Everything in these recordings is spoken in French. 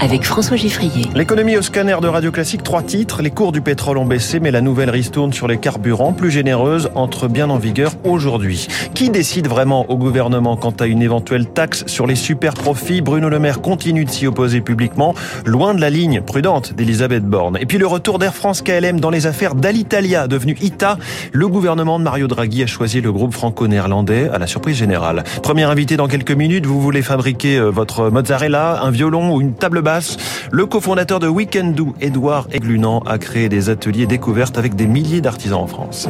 avec François Giffrier. L'économie au scanner de Radio Classique, trois titres. Les cours du pétrole ont baissé, mais la nouvelle ristourne sur les carburants, plus généreuse, entre bien en vigueur aujourd'hui. Qui décide vraiment au gouvernement quant à une éventuelle taxe sur les super profits Bruno Le Maire continue de s'y opposer publiquement, loin de la ligne prudente d'Elisabeth Borne. Et puis le retour d'Air France KLM dans les affaires d'Alitalia, devenu ITA. Le gouvernement de Mario Draghi a choisi le groupe franco-néerlandais à la surprise générale. Premier invité dans quelques minutes, vous voulez fabriquer euh, votre mozzarella, un violon ou une table basse? Le cofondateur de Weekendoo, Edouard Eglunan, a créé des ateliers découvertes avec des milliers d'artisans en France.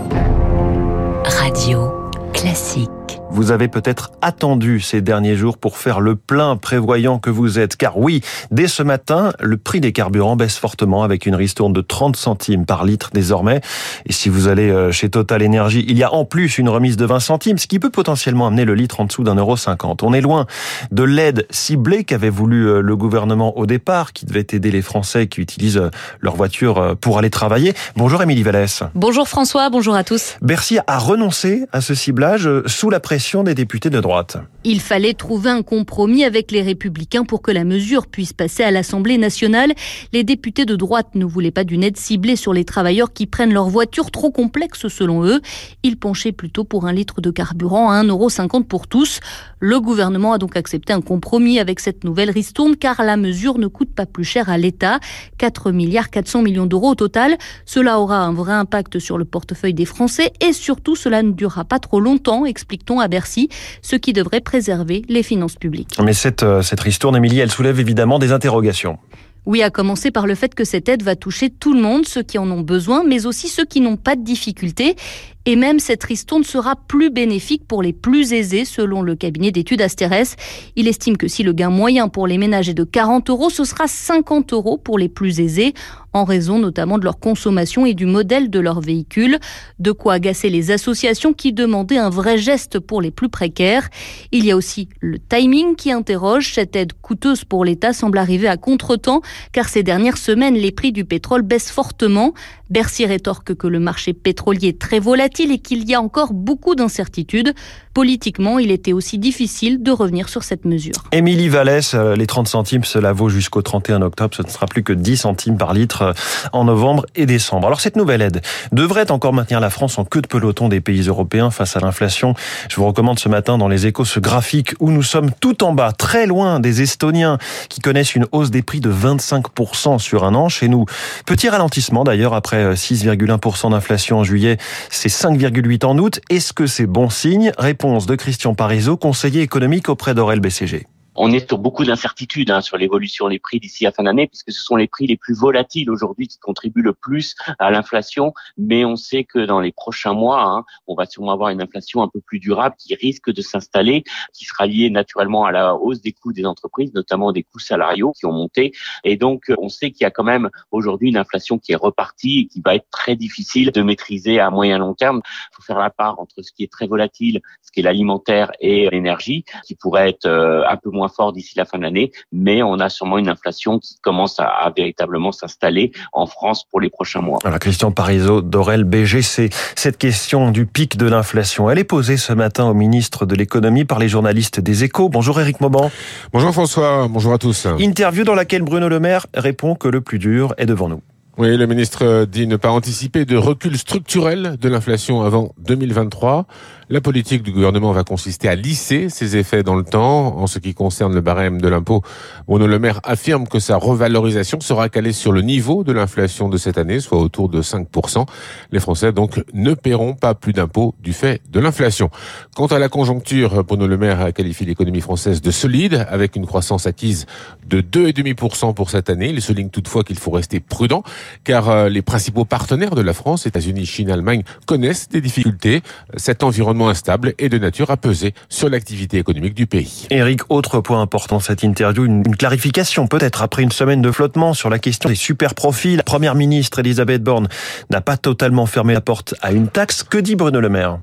Radio classique. Vous avez peut-être attendu ces derniers jours pour faire le plein prévoyant que vous êtes. Car oui, dès ce matin, le prix des carburants baisse fortement avec une ristourne de 30 centimes par litre désormais. Et si vous allez euh, chez Total Energy, il y a en plus une remise de 20 centimes, ce qui peut potentiellement amener le litre en dessous d'un euro cinquante. On est loin de l'aide ciblée qu'avait voulu euh, le gouvernement au départ, qui devait aider les Français qui utilisent euh, leur voiture pour aller travailler. Bonjour Émilie Vallès. Bonjour François, bonjour à tous. Bercy a renoncé à ce ciblage sous la pression des députés de droite. Il fallait trouver un compromis avec les républicains pour que la mesure puisse passer à l'Assemblée nationale. Les députés de droite ne voulaient pas d'une aide ciblée sur les travailleurs qui prennent leur voiture trop complexe selon eux. Ils penchaient plutôt pour un litre de carburant à 1,50€ pour tous. Le gouvernement a donc accepté un compromis avec cette nouvelle ristourne car la mesure ne coûte pas plus cher à l'État. 4 milliards 400 millions d'euros au total. Cela aura un vrai impact sur le portefeuille des Français et surtout cela ne durera pas trop longtemps, explique-t-on à Bercy, ce qui devrait préserver les finances publiques. Mais cette, euh, cette ristourne, Émilie, elle soulève évidemment des interrogations. Oui, à commencer par le fait que cette aide va toucher tout le monde, ceux qui en ont besoin, mais aussi ceux qui n'ont pas de difficultés. Et même cette ristourne sera plus bénéfique pour les plus aisés, selon le cabinet d'études Asterès. Il estime que si le gain moyen pour les ménages est de 40 euros, ce sera 50 euros pour les plus aisés, en raison notamment de leur consommation et du modèle de leur véhicule. De quoi agacer les associations qui demandaient un vrai geste pour les plus précaires. Il y a aussi le timing qui interroge. Cette aide coûteuse pour l'État semble arriver à contretemps, car ces dernières semaines, les prix du pétrole baissent fortement. Bercy rétorque que le marché pétrolier est très volatile et qu'il y a encore beaucoup d'incertitudes. Politiquement, il était aussi difficile de revenir sur cette mesure. Émilie Vallès, euh, les 30 centimes, cela vaut jusqu'au 31 octobre. Ce ne sera plus que 10 centimes par litre euh, en novembre et décembre. Alors cette nouvelle aide devrait encore maintenir la France en queue de peloton des pays européens face à l'inflation. Je vous recommande ce matin dans les échos ce graphique où nous sommes tout en bas, très loin des Estoniens qui connaissent une hausse des prix de 25% sur un an chez nous. Petit ralentissement d'ailleurs après 6,1% euh, d'inflation en juillet, c'est 5,8 en août. Est-ce que c'est bon signe? De Christian Parizeau, conseiller économique auprès d'Aurel BCG on est sur beaucoup d'incertitudes hein, sur l'évolution des prix d'ici à fin d'année, puisque ce sont les prix les plus volatiles aujourd'hui qui contribuent le plus à l'inflation. Mais on sait que dans les prochains mois, hein, on va sûrement avoir une inflation un peu plus durable qui risque de s'installer, qui sera liée naturellement à la hausse des coûts des entreprises, notamment des coûts salariaux qui ont monté. Et donc, on sait qu'il y a quand même aujourd'hui une inflation qui est repartie et qui va être très difficile de maîtriser à moyen long terme. Il faut faire la part entre ce qui est très volatile, ce qui est l'alimentaire et l'énergie, qui pourrait être euh, un peu moins fort d'ici la fin de l'année, mais on a sûrement une inflation qui commence à, véritablement s'installer en France pour les prochains mois. Alors Christian Parizeau d'Orel BGC, cette question du pic de l'inflation, elle est posée ce matin au ministre de l'économie par les journalistes des Échos. Bonjour Éric Mauban. Bonjour François, bonjour à tous. Interview dans laquelle Bruno Le Maire répond que le plus dur est devant nous. Oui, le ministre dit ne pas anticiper de recul structurel de l'inflation avant 2023. La politique du gouvernement va consister à lisser ses effets dans le temps. En ce qui concerne le barème de l'impôt, Bruno Le Maire affirme que sa revalorisation sera calée sur le niveau de l'inflation de cette année, soit autour de 5%. Les Français, donc, ne paieront pas plus d'impôts du fait de l'inflation. Quant à la conjoncture, Bruno Le Maire a qualifié l'économie française de solide, avec une croissance acquise de 2,5% pour cette année. Il souligne toutefois qu'il faut rester prudent, car euh, les principaux partenaires de la France, États-Unis, Chine, Allemagne, connaissent des difficultés. Cet environnement instable et de nature à peser sur l'activité économique du pays. Eric, autre point important cette interview, une, clarification peut-être après une semaine de flottement sur la question des super profils. La première ministre Elisabeth Borne n'a pas totalement fermé la porte à une taxe. Que dit Bruno Le Maire?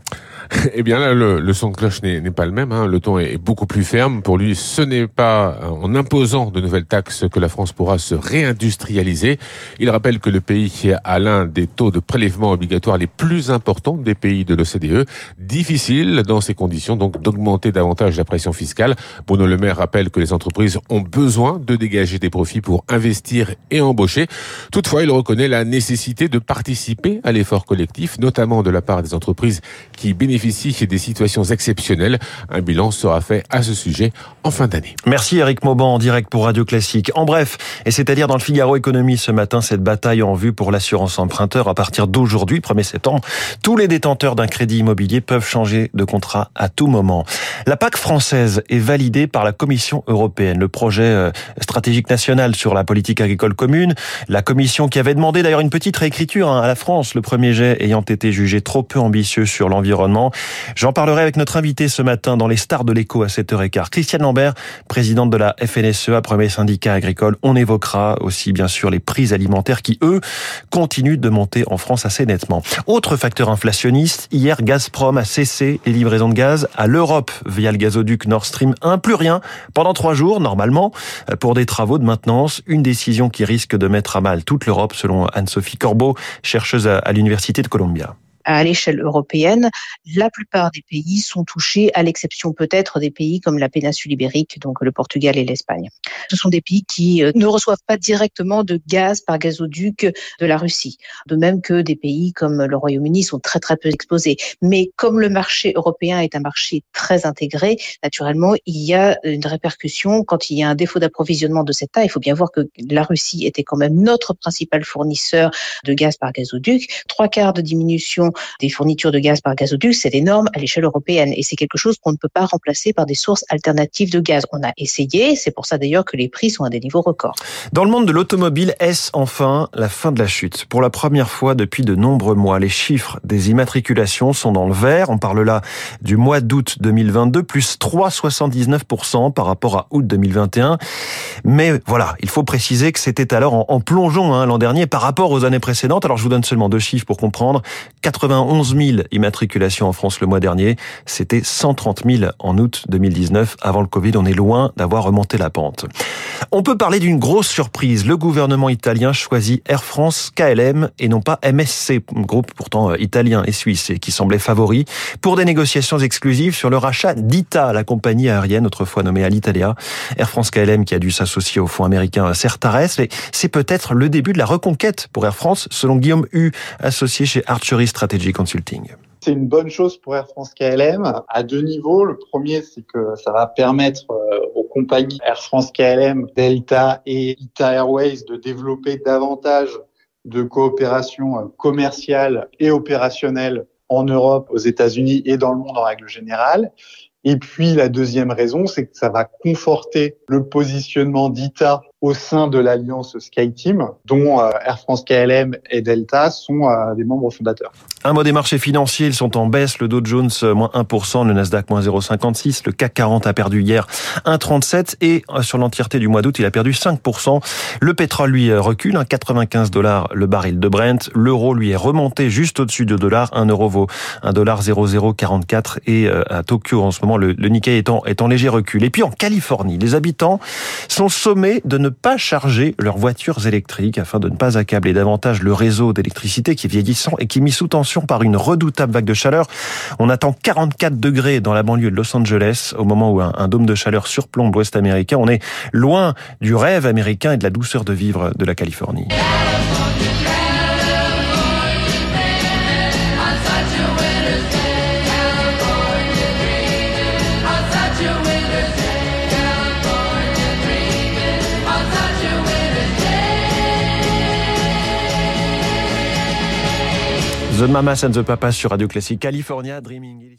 Eh bien là, le, le son de cloche n'est pas le même. Hein. Le ton est, beaucoup plus ferme. Pour lui, ce n'est pas en imposant de nouvelles taxes que la France pourra se réindustrialiser. Il rappelle que le pays a l'un des taux de prélèvement obligatoire les plus importants des pays de l'OCDE. Difficile dans ces conditions donc d'augmenter davantage la pression fiscale. Bruno Le Maire rappelle que les entreprises ont besoin de dégager des profits pour investir et embaucher. Toutefois, il reconnaît la nécessité de participer à l'effort collectif, notamment de la part des entreprises qui bénéficient des situations exceptionnelles. Un bilan sera fait à ce sujet en fin d'année. Merci Eric Mauban en direct pour Radio Classique. En bref, et c'est-à-dire dans le Figaro Économie ce matin, cette bataille en vue pour l'assurance emprunteur à partir d'aujourd'hui, 1er septembre. Tous les détenteurs d'un crédit immobilier peuvent changer de contrat à tout moment. La PAC française est validée par la Commission européenne. Le projet euh, stratégique national sur la politique agricole commune, la Commission qui avait demandé d'ailleurs une petite réécriture hein, à la France, le premier jet ayant été jugé trop peu ambitieux sur l'environnement. J'en parlerai avec notre invité ce matin dans les stars de l'écho à 7h15. Christiane Lambert, présidente de la FNSEA, premier syndicat agricole. On évoquera aussi bien sûr les prix alimentaires qui, eux, continuent de monter en France assez nettement. Autre facteur inflationniste, hier Gazprom a cessé les livraisons de gaz à l'Europe via le gazoduc Nord Stream 1. Plus rien pendant trois jours, normalement, pour des travaux de maintenance. Une décision qui risque de mettre à mal toute l'Europe, selon Anne-Sophie Corbeau, chercheuse à l'Université de Columbia à l'échelle européenne, la plupart des pays sont touchés, à l'exception peut-être des pays comme la péninsule ibérique, donc le Portugal et l'Espagne. Ce sont des pays qui euh, ne reçoivent pas directement de gaz par gazoduc de la Russie, de même que des pays comme le Royaume-Uni sont très très peu exposés. Mais comme le marché européen est un marché très intégré, naturellement, il y a une répercussion quand il y a un défaut d'approvisionnement de cet Il faut bien voir que la Russie était quand même notre principal fournisseur de gaz par gazoduc. Trois quarts de diminution des fournitures de gaz par gazoduc, c'est énorme à l'échelle européenne et c'est quelque chose qu'on ne peut pas remplacer par des sources alternatives de gaz. On a essayé, c'est pour ça d'ailleurs que les prix sont à des niveaux records. Dans le monde de l'automobile, est-ce enfin la fin de la chute? Pour la première fois depuis de nombreux mois, les chiffres des immatriculations sont dans le vert. On parle là du mois d'août 2022, plus 3,79% par rapport à août 2021. Mais voilà, il faut préciser que c'était alors en, plongeon hein, l'an dernier par rapport aux années précédentes. Alors je vous donne seulement deux chiffres pour comprendre. 91 000 immatriculations en France le mois dernier. C'était 130 000 en août 2019. Avant le Covid, on est loin d'avoir remonté la pente. On peut parler d'une grosse surprise. Le gouvernement italien choisit Air France KLM et non pas MSC, groupe pourtant euh, italien et suisse et qui semblait favori, pour des négociations exclusives sur le rachat d'ITA, la compagnie aérienne autrefois nommée Alitalia. Air France KLM qui a dû s'associer au fonds américain Certares. C'est peut-être le début de la reconquête pour Air France, selon Guillaume Hu, associé chez Archery Strategy C'est une bonne chose pour Air France KLM à deux niveaux. Le premier, c'est que ça va permettre euh, aux compagnies Air France KLM, Delta et Ita Airways de développer davantage de coopération euh, commerciale et opérationnelle en Europe, aux États-Unis et dans le monde en règle générale. Et puis la deuxième raison, c'est que ça va conforter le positionnement d'ITA au sein de l'alliance SkyTeam, dont euh, Air France KLM et Delta sont des membres fondateurs. Un mot des marchés financiers, ils sont en baisse. Le Dow Jones, euh, moins 1%, le Nasdaq, moins 0,56. Le CAC 40 a perdu hier 1,37. Et sur l'entièreté du mois d'août, il a perdu 5%. Le pétrole, lui, recule, 95 dollars le baril de Brent. L'euro, lui, est remonté juste au-dessus de dollars. 1 euro vaut 1 dollar 0,044. Et à Tokyo, en ce moment, le, Nikkei est en, léger recul. Et puis en Californie, les habitants sont sommés de ne pas charger leurs voitures électriques afin de ne pas accabler davantage le réseau d'électricité qui est vieillissant et qui est mis sous tension par une redoutable vague de chaleur. On attend 44 degrés dans la banlieue de Los Angeles au moment où un, dôme de chaleur surplombe l'ouest américain. On est loin du rêve américain et de la douceur de vivre de la Californie. The Mamas and the Papas sur Radio Classique California Dreaming.